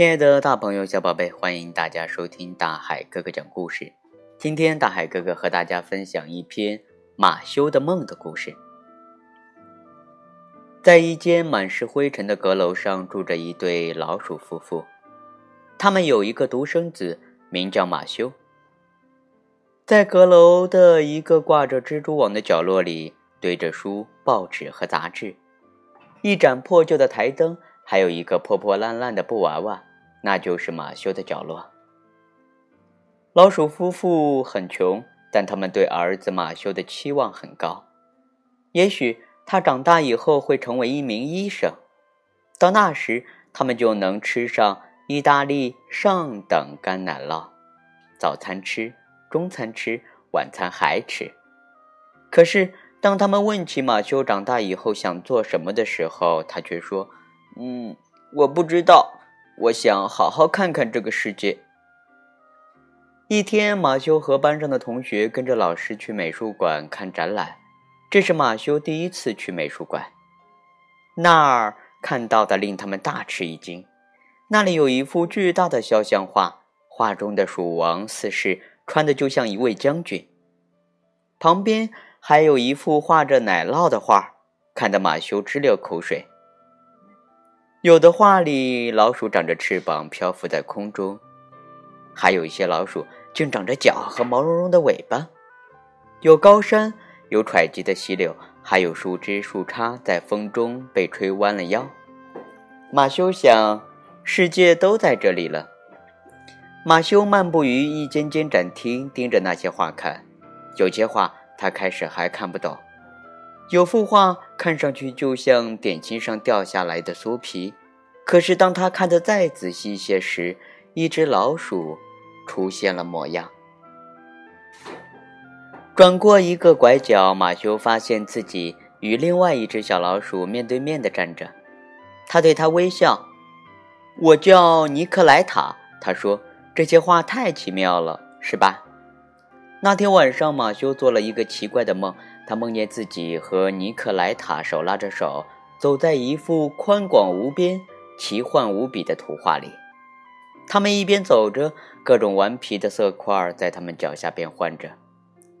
亲爱的大朋友、小宝贝，欢迎大家收听大海哥哥讲故事。今天，大海哥哥和大家分享一篇马修的梦的故事。在一间满是灰尘的阁楼上，住着一对老鼠夫妇。他们有一个独生子，名叫马修。在阁楼的一个挂着蜘蛛网的角落里，堆着书、报纸和杂志，一盏破旧的台灯，还有一个破破烂烂的布娃娃，那就是马修的角落。老鼠夫妇很穷，但他们对儿子马修的期望很高。也许他长大以后会成为一名医生，到那时他们就能吃上意大利上等干奶酪，早餐吃。中餐吃，晚餐还吃。可是，当他们问起马修长大以后想做什么的时候，他却说：“嗯，我不知道。我想好好看看这个世界。”一天，马修和班上的同学跟着老师去美术馆看展览。这是马修第一次去美术馆，那儿看到的令他们大吃一惊。那里有一幅巨大的肖像画，画中的蜀王四世。穿的就像一位将军，旁边还有一幅画着奶酪的画，看得马修直流口水。有的画里老鼠长着翅膀漂浮在空中，还有一些老鼠竟长着脚和毛茸茸的尾巴。有高山，有湍急的溪流，还有树枝树杈在风中被吹弯了腰。马修想，世界都在这里了。马修漫步于一间间展厅，盯着那些画看。有些画他开始还看不懂，有幅画看上去就像点心上掉下来的酥皮。可是当他看得再仔细些时，一只老鼠出现了模样。转过一个拐角，马修发现自己与另外一只小老鼠面对面的站着。他对他微笑：“我叫尼克莱塔。”他说。这些画太奇妙了，是吧？那天晚上，马修做了一个奇怪的梦。他梦见自己和尼克莱塔手拉着手，走在一幅宽广无边、奇幻无比的图画里。他们一边走着，各种顽皮的色块在他们脚下变换着。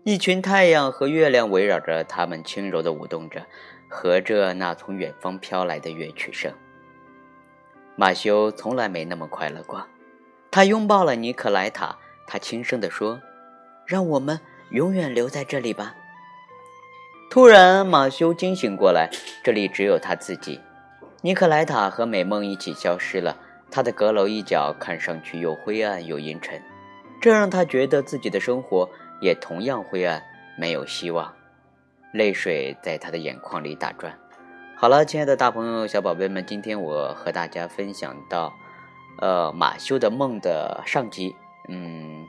一群太阳和月亮围绕着他们，轻柔地舞动着，和着那从远方飘来的乐曲声。马修从来没那么快乐过。他拥抱了尼克莱塔，他轻声地说：“让我们永远留在这里吧。”突然，马修惊醒过来，这里只有他自己。尼克莱塔和美梦一起消失了，他的阁楼一角看上去又灰暗又阴沉，这让他觉得自己的生活也同样灰暗，没有希望。泪水在他的眼眶里打转。好了，亲爱的大朋友、小宝贝们，今天我和大家分享到。呃，马修的梦的上集，嗯，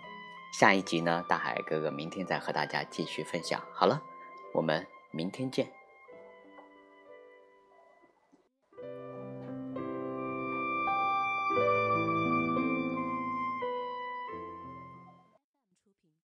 下一集呢，大海哥哥明天再和大家继续分享。好了，我们明天见。